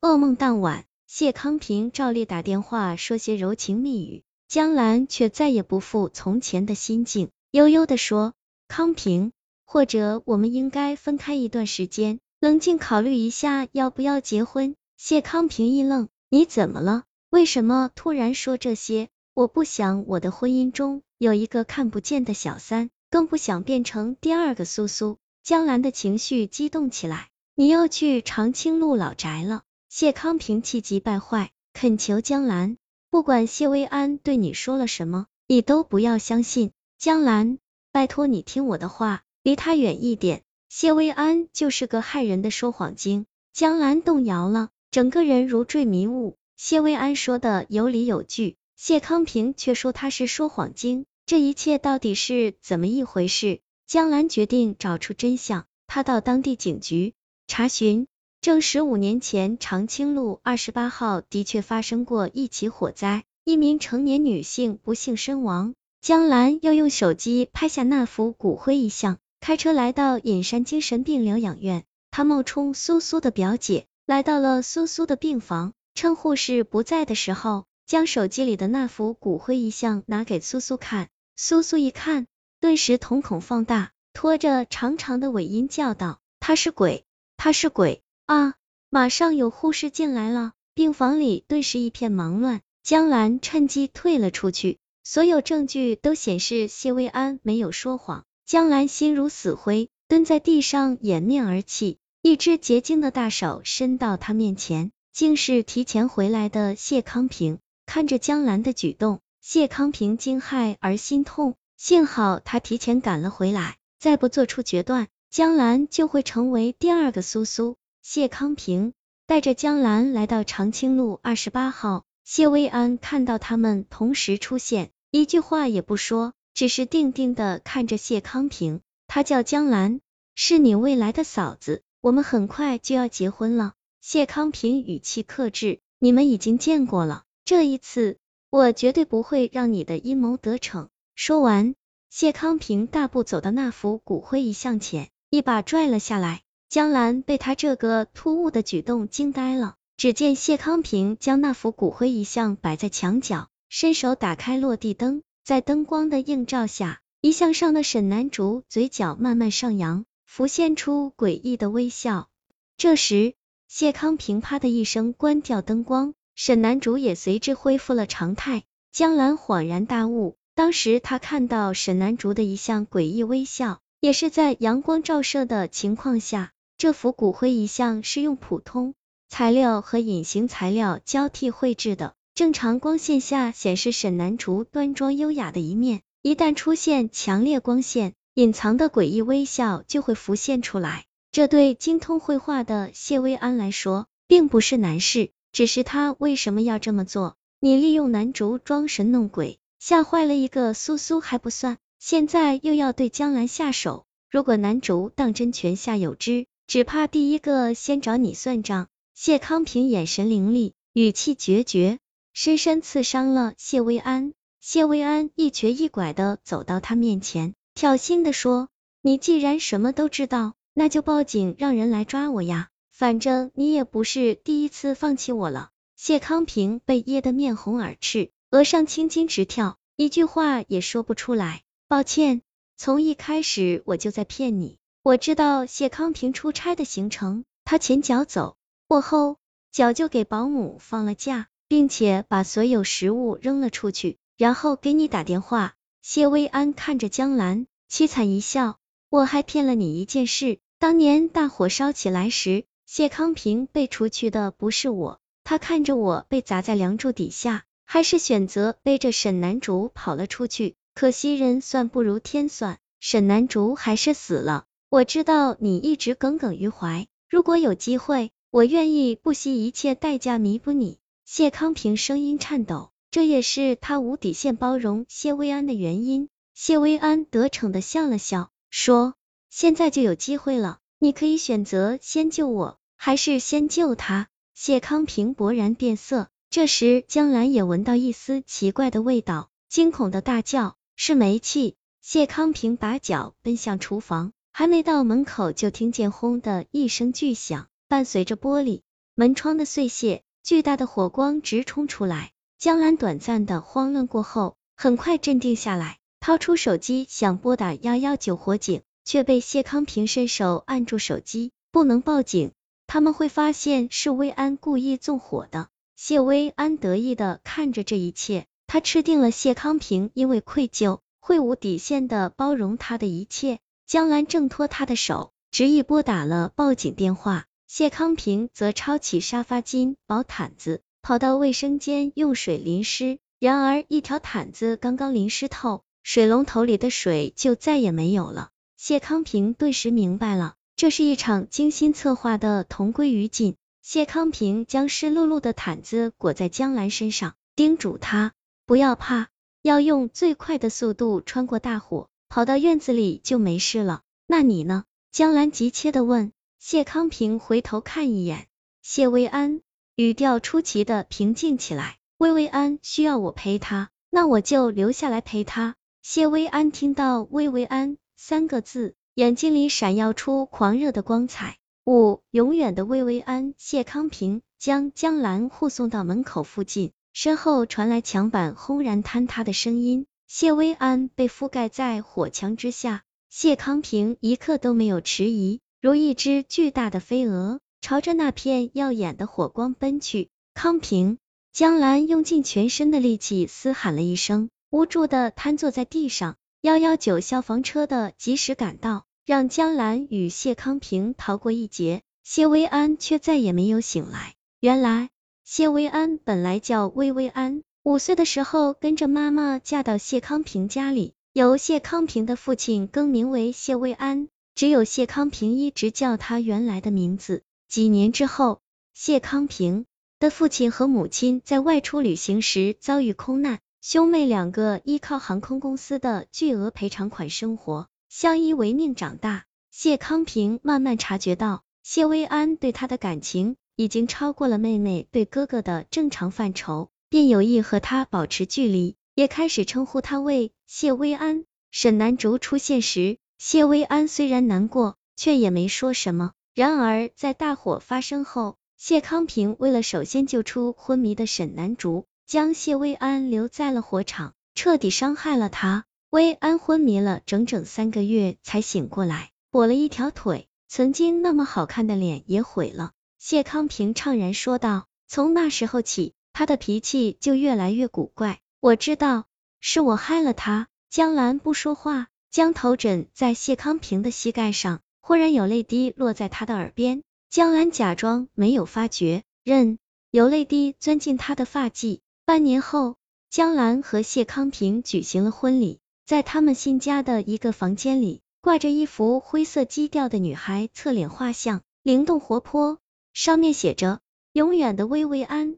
噩梦当晚，谢康平照例打电话说些柔情蜜语，江兰却再也不复从前的心境，悠悠的说：“康平，或者我们应该分开一段时间，冷静考虑一下要不要结婚。”谢康平一愣：“你怎么了？为什么突然说这些？我不想我的婚姻中有一个看不见的小三，更不想变成第二个苏苏。”江兰的情绪激动起来。你要去长青路老宅了，谢康平气急败坏，恳求江兰，不管谢薇安对你说了什么，你都不要相信。江兰，拜托你听我的话，离他远一点。谢薇安就是个害人的说谎精。江兰动摇了，整个人如坠迷雾。谢薇安说的有理有据，谢康平却说他是说谎精，这一切到底是怎么一回事？江兰决定找出真相，他到当地警局。查询证实，五年前长青路二十八号的确发生过一起火灾，一名成年女性不幸身亡。江兰要用手机拍下那幅骨灰遗像，开车来到隐山精神病疗养院。他冒充苏苏的表姐，来到了苏苏的病房，趁护士不在的时候，将手机里的那幅骨灰遗像拿给苏苏看。苏苏一看，顿时瞳孔放大，拖着长长的尾音叫道：“他是鬼！”他是鬼啊！马上有护士进来了，病房里顿时一片忙乱。江兰趁机退了出去，所有证据都显示谢薇安没有说谎。江兰心如死灰，蹲在地上掩面而泣。一只洁净的大手伸到他面前，竟是提前回来的谢康平。看着江兰的举动，谢康平惊骇而心痛。幸好他提前赶了回来，再不做出决断。江兰就会成为第二个苏苏。谢康平带着江兰来到长青路二十八号，谢薇安看到他们同时出现，一句话也不说，只是定定的看着谢康平。他叫江兰，是你未来的嫂子，我们很快就要结婚了。谢康平语气克制，你们已经见过了，这一次我绝对不会让你的阴谋得逞。说完，谢康平大步走到那幅骨灰遗像前。一把拽了下来，江兰被他这个突兀的举动惊呆了。只见谢康平将那幅骨灰遗像摆在墙角，伸手打开落地灯，在灯光的映照下，遗像上的沈南竹嘴角慢慢上扬，浮现出诡异的微笑。这时，谢康平啪的一声关掉灯光，沈南竹也随之恢复了常态。江兰恍然大悟，当时他看到沈南竹的一项诡异微笑。也是在阳光照射的情况下，这幅骨灰遗像是用普通材料和隐形材料交替绘制的。正常光线下显示沈南竹端庄优雅的一面，一旦出现强烈光线，隐藏的诡异微笑就会浮现出来。这对精通绘画的谢薇安来说，并不是难事，只是他为什么要这么做？你利用南竹装神弄鬼，吓坏了一个苏苏还不算。现在又要对江兰下手，如果南竹当真泉下有知，只怕第一个先找你算账。谢康平眼神凌厉，语气决绝，深深刺伤了谢薇安。谢薇安一瘸一拐的走到他面前，挑衅的说：“你既然什么都知道，那就报警，让人来抓我呀！反正你也不是第一次放弃我了。”谢康平被噎得面红耳赤，额上青筋直跳，一句话也说不出来。抱歉，从一开始我就在骗你。我知道谢康平出差的行程，他前脚走，我后脚就给保姆放了假，并且把所有食物扔了出去，然后给你打电话。谢薇安看着江兰，凄惨一笑。我还骗了你一件事，当年大火烧起来时，谢康平被除去的不是我，他看着我被砸在梁柱底下，还是选择背着沈南竹跑了出去。可惜人算不如天算，沈南竹还是死了。我知道你一直耿耿于怀，如果有机会，我愿意不惜一切代价弥补你。谢康平声音颤抖，这也是他无底线包容谢薇安的原因。谢薇安得逞的笑了笑，说：“现在就有机会了，你可以选择先救我，还是先救他。”谢康平勃然变色。这时江兰也闻到一丝奇怪的味道，惊恐的大叫。是煤气。谢康平把脚奔向厨房，还没到门口，就听见轰的一声巨响，伴随着玻璃门窗的碎屑，巨大的火光直冲出来。江兰短暂的慌乱过后，很快镇定下来，掏出手机想拨打幺幺九火警，却被谢康平伸手按住手机，不能报警，他们会发现是薇安故意纵火的。谢薇安得意的看着这一切，他吃定了谢康平因为愧疚会无底线的包容他的一切。江兰挣脱他的手，执意拨打了报警电话。谢康平则抄起沙发巾、薄毯子，跑到卫生间用水淋湿。然而，一条毯子刚刚淋湿透，水龙头里的水就再也没有了。谢康平顿时明白了，这是一场精心策划的同归于尽。谢康平将湿漉漉的毯子裹在江兰身上，叮嘱她不要怕，要用最快的速度穿过大火，跑到院子里就没事了。那你呢？江兰急切的问。谢康平回头看一眼谢薇安，语调出奇的平静起来。薇薇安需要我陪她，那我就留下来陪她。谢薇安听到薇薇安三个字，眼睛里闪耀出狂热的光彩。五永远的薇薇安，谢康平将江兰护送到门口附近，身后传来墙板轰然坍塌的声音。谢薇安被覆盖在火墙之下，谢康平一刻都没有迟疑，如一只巨大的飞蛾，朝着那片耀眼的火光奔去。康平，江兰用尽全身的力气嘶喊了一声，无助的瘫坐在地上。幺幺九消防车的及时赶到。让江兰与谢康平逃过一劫，谢薇安却再也没有醒来。原来，谢薇安本来叫薇薇安，五岁的时候跟着妈妈嫁到谢康平家里，由谢康平的父亲更名为谢薇安，只有谢康平一直叫他原来的名字。几年之后，谢康平的父亲和母亲在外出旅行时遭遇空难，兄妹两个依靠航空公司的巨额赔偿款生活。相依为命长大，谢康平慢慢察觉到谢薇安对他的感情已经超过了妹妹对哥哥的正常范畴，便有意和他保持距离，也开始称呼他为谢薇安。沈南竹出现时，谢薇安虽然难过，却也没说什么。然而在大火发生后，谢康平为了首先救出昏迷的沈南竹，将谢薇安留在了火场，彻底伤害了他。薇安昏迷了整整三个月才醒过来，跛了一条腿，曾经那么好看的脸也毁了。谢康平怅然说道：“从那时候起，他的脾气就越来越古怪。我知道是我害了他。”江兰不说话，将头枕在谢康平的膝盖上，忽然有泪滴落在他的耳边。江兰假装没有发觉，任有泪滴钻进他的发髻。半年后，江兰和谢康平举行了婚礼。在他们新家的一个房间里，挂着一幅灰色基调的女孩侧脸画像，灵动活泼，上面写着“永远的薇薇安”。